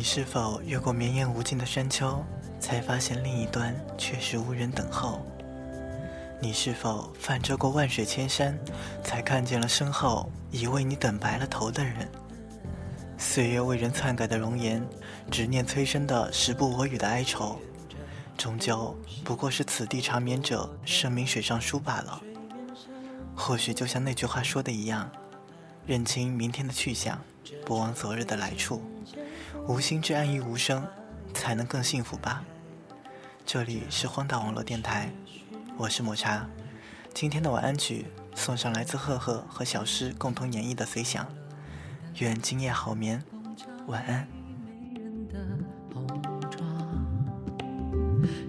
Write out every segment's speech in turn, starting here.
你是否越过绵延无尽的山丘，才发现另一端却是无人等候？你是否泛舟过万水千山，才看见了身后已为你等白了头的人？岁月为人篡改的容颜，执念催生的时不我与的哀愁，终究不过是此地长眠者，声名水上书罢了。或许就像那句话说的一样，认清明天的去向，不忘昨日的来处。无心之安于无声，才能更幸福吧。这里是荒岛网络电台，我是抹茶。今天的晚安曲送上来自赫赫和小诗共同演绎的《随想》，愿今夜好眠，晚安。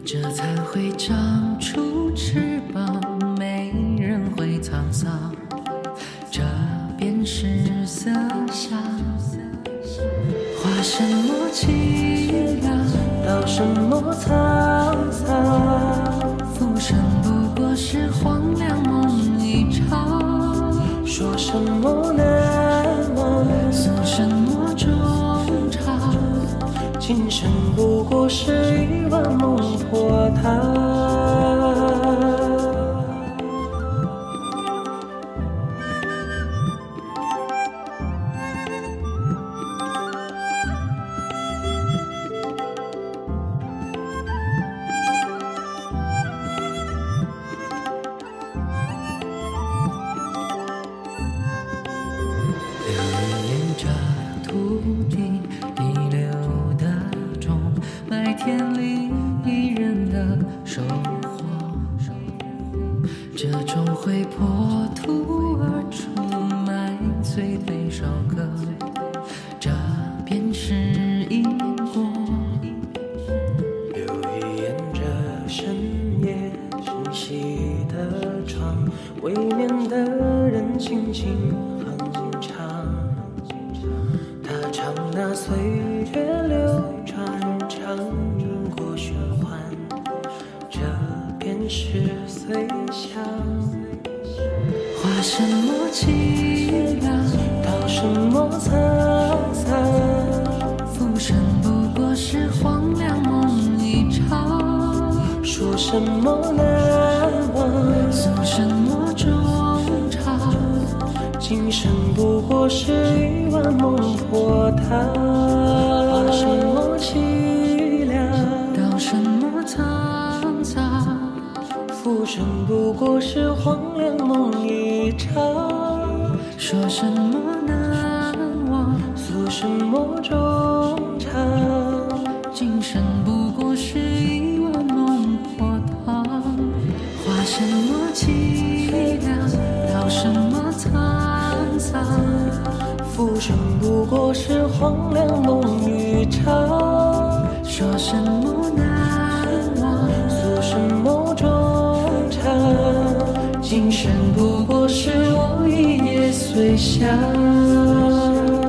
这才会长出翅什么凄凉，道什么沧桑？浮生不过是荒凉梦一场。说什么难忘，诉什么衷肠？今生不过是一碗孟婆汤。会破土而出，埋醉悲首歌，这便是因果。留一沿着深夜晨曦的窗，未眠的人轻轻哼唱，他唱那岁月流转。唱过循环，这便是什么凄凉，道什么沧桑。浮生不过是黄粱梦一场。说什么难忘，诉什么衷肠。今生不过是一碗孟婆汤。说什么难忘，诉什么衷肠。今生不过是一碗孟婆汤，画什么凄凉，道什么沧桑。浮生不过是荒凉梦一场，说什么难忘，诉什么衷肠。今生不过是我一夜随想。